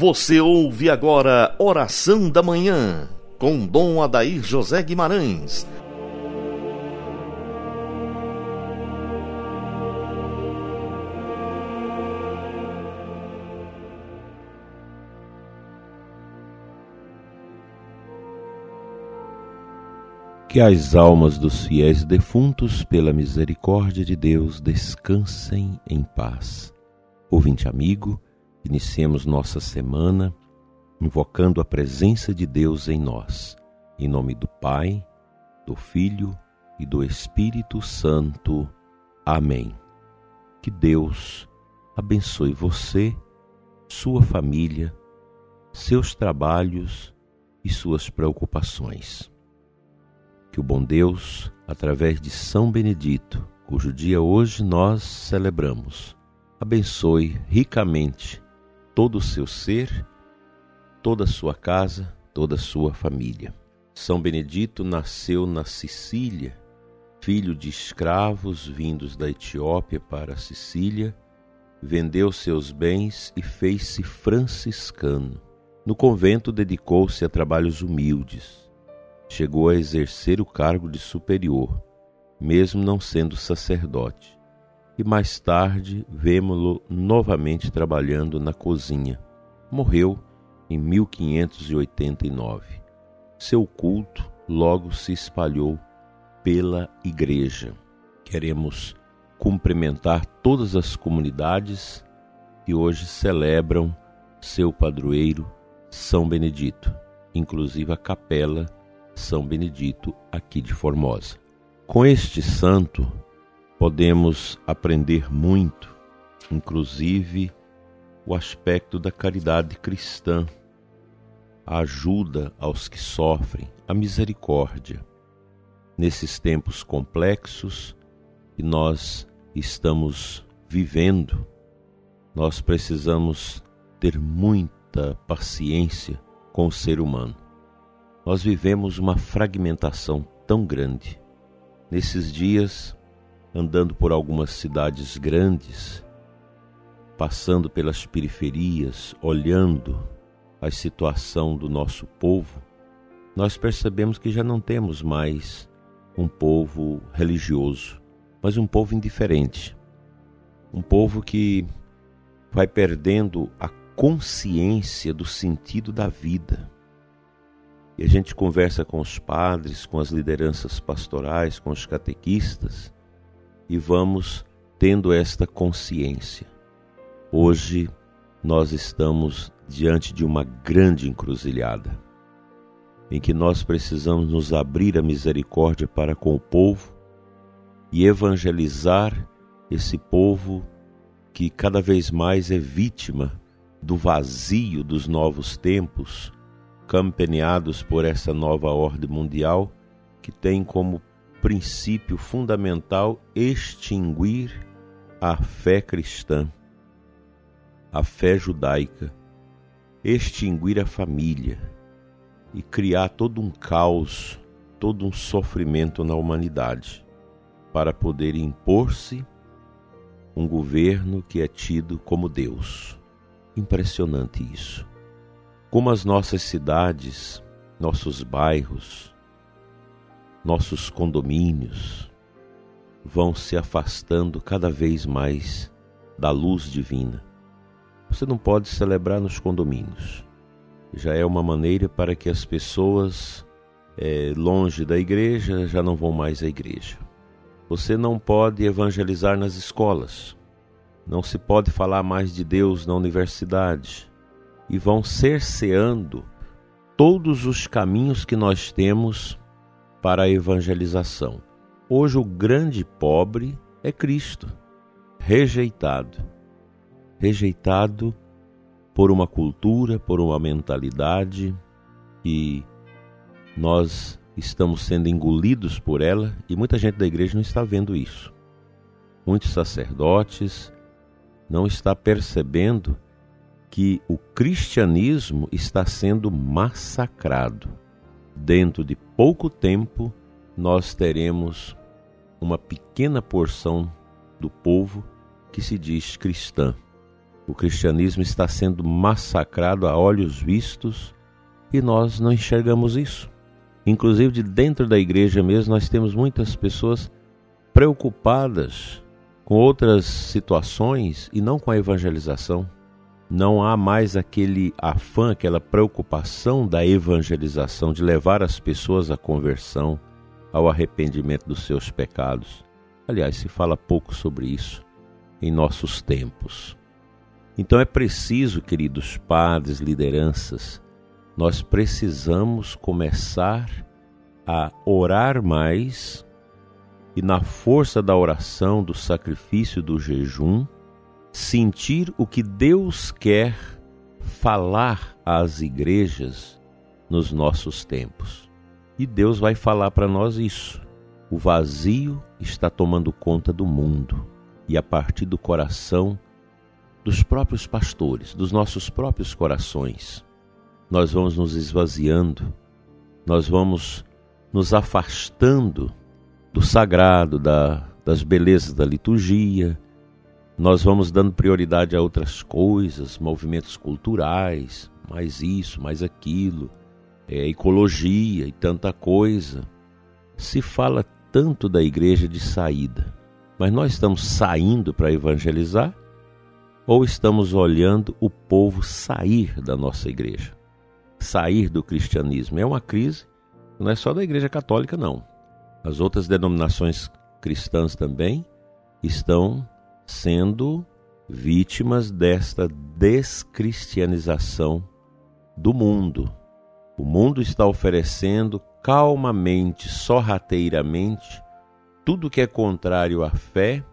Você ouve agora Oração da Manhã, com Dom Adair José Guimarães. Que as almas dos fiéis defuntos, pela misericórdia de Deus, descansem em paz. Ouvinte amigo, Iniciemos nossa semana invocando a presença de Deus em nós. Em nome do Pai, do Filho e do Espírito Santo. Amém. Que Deus abençoe você, sua família, seus trabalhos e suas preocupações. Que o bom Deus, através de São Benedito, cujo dia hoje nós celebramos, abençoe ricamente todo o seu ser, toda a sua casa, toda a sua família. São Benedito nasceu na Sicília, filho de escravos vindos da Etiópia para a Sicília, vendeu seus bens e fez-se franciscano. No convento dedicou-se a trabalhos humildes. Chegou a exercer o cargo de superior, mesmo não sendo sacerdote e mais tarde vemo-lo novamente trabalhando na cozinha. Morreu em 1589. Seu culto logo se espalhou pela igreja. Queremos cumprimentar todas as comunidades que hoje celebram seu padroeiro São Benedito, inclusive a capela São Benedito aqui de Formosa. Com este santo, podemos aprender muito, inclusive o aspecto da caridade cristã, a ajuda aos que sofrem, a misericórdia. Nesses tempos complexos que nós estamos vivendo, nós precisamos ter muita paciência com o ser humano. Nós vivemos uma fragmentação tão grande. Nesses dias, andando por algumas cidades grandes, passando pelas periferias, olhando a situação do nosso povo, nós percebemos que já não temos mais um povo religioso, mas um povo indiferente. Um povo que vai perdendo a consciência do sentido da vida. E a gente conversa com os padres, com as lideranças pastorais, com os catequistas, e vamos tendo esta consciência. Hoje nós estamos diante de uma grande encruzilhada, em que nós precisamos nos abrir a misericórdia para com o povo e evangelizar esse povo que cada vez mais é vítima do vazio dos novos tempos, campeneados por essa nova ordem mundial que tem como princípio fundamental extinguir a fé cristã, a fé judaica, extinguir a família e criar todo um caos, todo um sofrimento na humanidade, para poder impor-se um governo que é tido como Deus. Impressionante isso. Como as nossas cidades, nossos bairros, nossos condomínios vão se afastando cada vez mais da luz divina. Você não pode celebrar nos condomínios. Já é uma maneira para que as pessoas é, longe da igreja já não vão mais à igreja. Você não pode evangelizar nas escolas. Não se pode falar mais de Deus na universidade. E vão cerceando todos os caminhos que nós temos para a evangelização. Hoje o grande pobre é Cristo, rejeitado. Rejeitado por uma cultura, por uma mentalidade que nós estamos sendo engolidos por ela e muita gente da igreja não está vendo isso. Muitos sacerdotes não está percebendo que o cristianismo está sendo massacrado dentro de pouco tempo nós teremos uma pequena porção do povo que se diz cristã. O cristianismo está sendo massacrado a olhos vistos e nós não enxergamos isso. Inclusive, de dentro da igreja mesmo, nós temos muitas pessoas preocupadas com outras situações e não com a evangelização. Não há mais aquele afã, aquela preocupação da evangelização, de levar as pessoas à conversão, ao arrependimento dos seus pecados. Aliás, se fala pouco sobre isso em nossos tempos. Então é preciso, queridos padres, lideranças, nós precisamos começar a orar mais e, na força da oração, do sacrifício, do jejum, sentir o que Deus quer falar às igrejas nos nossos tempos. E Deus vai falar para nós isso. O vazio está tomando conta do mundo e a partir do coração dos próprios pastores, dos nossos próprios corações, nós vamos nos esvaziando, nós vamos nos afastando do sagrado, da, das belezas da liturgia, nós vamos dando prioridade a outras coisas, movimentos culturais, mais isso, mais aquilo, é, ecologia e tanta coisa. Se fala tanto da igreja de saída, mas nós estamos saindo para evangelizar ou estamos olhando o povo sair da nossa igreja, sair do cristianismo? É uma crise, não é só da igreja católica, não. As outras denominações cristãs também estão sendo vítimas desta descristianização do mundo. O mundo está oferecendo calmamente, sorrateiramente, tudo que é contrário à fé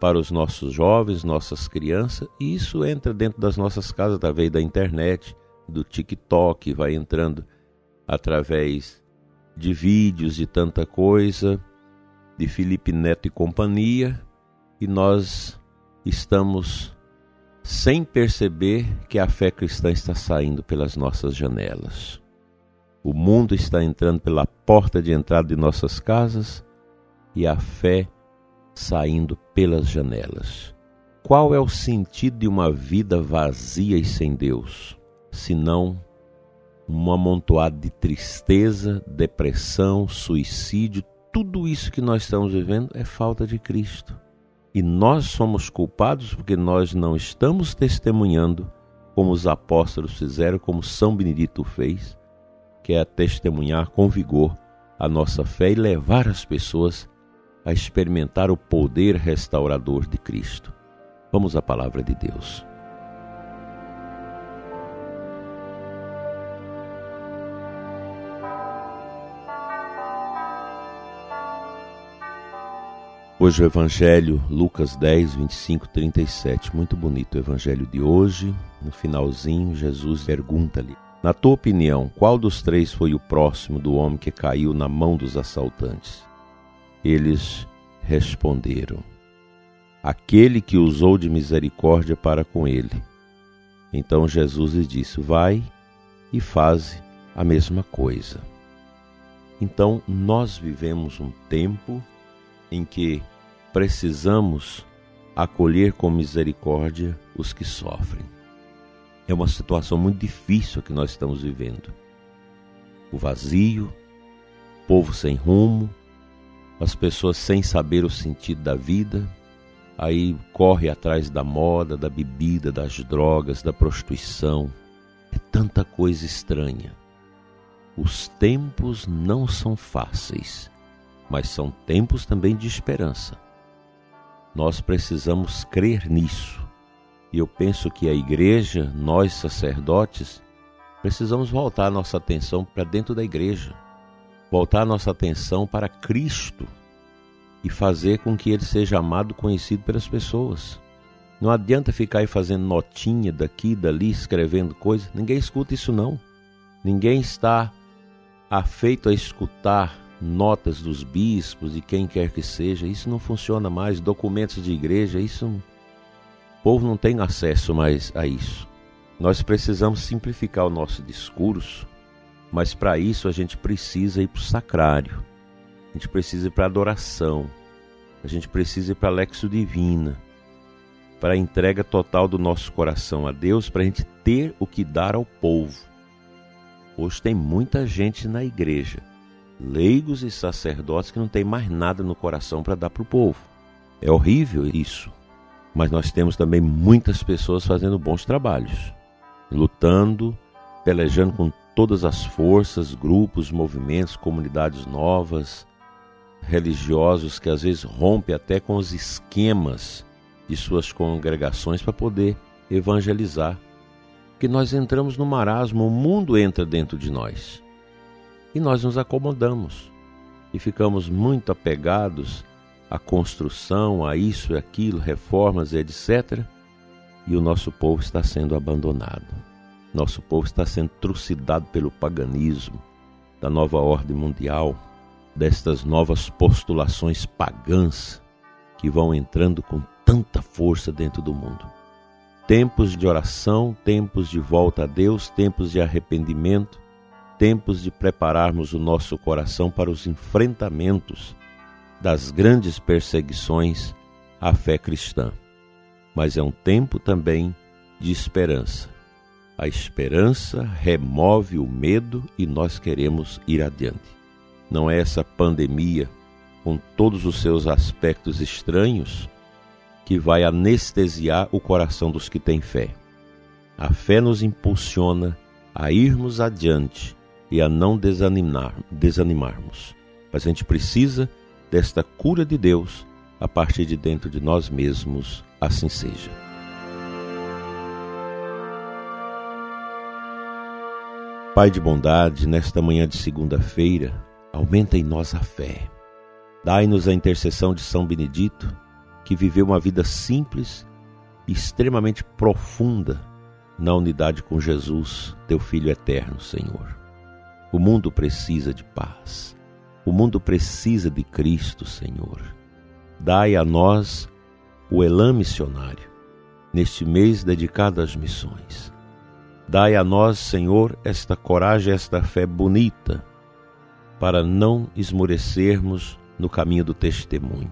para os nossos jovens, nossas crianças, e isso entra dentro das nossas casas através da internet, do TikTok, vai entrando através de vídeos, de tanta coisa, de Felipe Neto e companhia, e nós estamos sem perceber que a fé cristã está saindo pelas nossas janelas. O mundo está entrando pela porta de entrada de nossas casas e a fé saindo pelas janelas. Qual é o sentido de uma vida vazia e sem Deus, senão um amontoado de tristeza, depressão, suicídio, tudo isso que nós estamos vivendo é falta de Cristo. E nós somos culpados porque nós não estamos testemunhando como os apóstolos fizeram, como São Benedito fez, que é testemunhar com vigor a nossa fé e levar as pessoas a experimentar o poder restaurador de Cristo. Vamos à palavra de Deus. Hoje o Evangelho, Lucas 10, 25, 37. Muito bonito o Evangelho de hoje. No finalzinho, Jesus pergunta-lhe: Na tua opinião, qual dos três foi o próximo do homem que caiu na mão dos assaltantes? Eles responderam: Aquele que usou de misericórdia para com ele. Então Jesus lhe disse: Vai e faze a mesma coisa. Então nós vivemos um tempo em que precisamos acolher com misericórdia os que sofrem. É uma situação muito difícil que nós estamos vivendo. O vazio, povo sem rumo, as pessoas sem saber o sentido da vida, aí corre atrás da moda, da bebida, das drogas, da prostituição. É tanta coisa estranha. Os tempos não são fáceis mas são tempos também de esperança. Nós precisamos crer nisso. E eu penso que a igreja, nós sacerdotes, precisamos voltar nossa atenção para dentro da igreja, voltar nossa atenção para Cristo e fazer com que ele seja amado, conhecido pelas pessoas. Não adianta ficar aí fazendo notinha daqui, dali, escrevendo coisas. Ninguém escuta isso não. Ninguém está afeito a escutar notas dos bispos e quem quer que seja, isso não funciona mais, documentos de igreja, isso o povo não tem acesso mais a isso. Nós precisamos simplificar o nosso discurso, mas para isso a gente precisa ir para o sacrário, a gente precisa ir para a adoração, a gente precisa ir para a Lexo Divina. para a entrega total do nosso coração a Deus, para a gente ter o que dar ao povo. Hoje tem muita gente na igreja, leigos e sacerdotes que não tem mais nada no coração para dar para o povo. É horrível isso. Mas nós temos também muitas pessoas fazendo bons trabalhos, lutando, pelejando com todas as forças, grupos, movimentos, comunidades novas, religiosos que às vezes rompem até com os esquemas de suas congregações para poder evangelizar. Que nós entramos no marasmo, o mundo entra dentro de nós. E nós nos acomodamos e ficamos muito apegados à construção, a isso e aquilo, reformas e etc. E o nosso povo está sendo abandonado. Nosso povo está sendo trucidado pelo paganismo da nova ordem mundial, destas novas postulações pagãs que vão entrando com tanta força dentro do mundo. Tempos de oração, tempos de volta a Deus, tempos de arrependimento, tempos de prepararmos o nosso coração para os enfrentamentos das grandes perseguições à fé cristã. Mas é um tempo também de esperança. A esperança remove o medo e nós queremos ir adiante. Não é essa pandemia, com todos os seus aspectos estranhos, que vai anestesiar o coração dos que têm fé. A fé nos impulsiona a irmos adiante e a não desanimar, desanimarmos. Mas a gente precisa desta cura de Deus a partir de dentro de nós mesmos, assim seja. Pai de bondade, nesta manhã de segunda-feira, aumenta em nós a fé. Dai-nos a intercessão de São Benedito, que viveu uma vida simples e extremamente profunda na unidade com Jesus, teu Filho eterno, Senhor. O mundo precisa de paz. O mundo precisa de Cristo, Senhor. Dai a nós o elan missionário, neste mês dedicado às missões. Dai a nós, Senhor, esta coragem, esta fé bonita, para não esmorecermos no caminho do testemunho.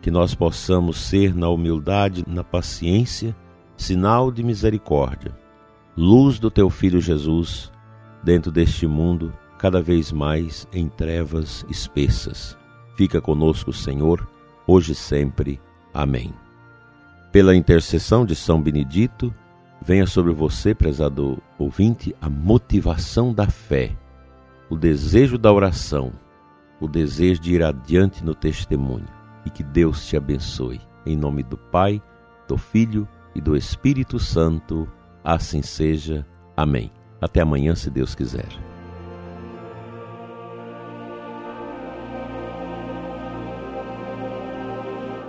Que nós possamos ser, na humildade, na paciência, sinal de misericórdia, luz do Teu Filho Jesus dentro deste mundo cada vez mais em trevas espessas. Fica conosco, Senhor, hoje e sempre. Amém. Pela intercessão de São Benedito, venha sobre você, prezado ouvinte, a motivação da fé, o desejo da oração, o desejo de ir adiante no testemunho e que Deus te abençoe. Em nome do Pai, do Filho e do Espírito Santo, assim seja. Amém. Até amanhã, se Deus quiser.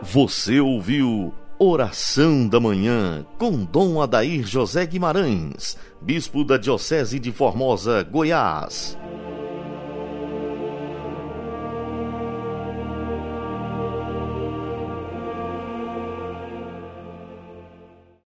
Você ouviu Oração da Manhã com Dom Adair José Guimarães, Bispo da Diocese de Formosa, Goiás.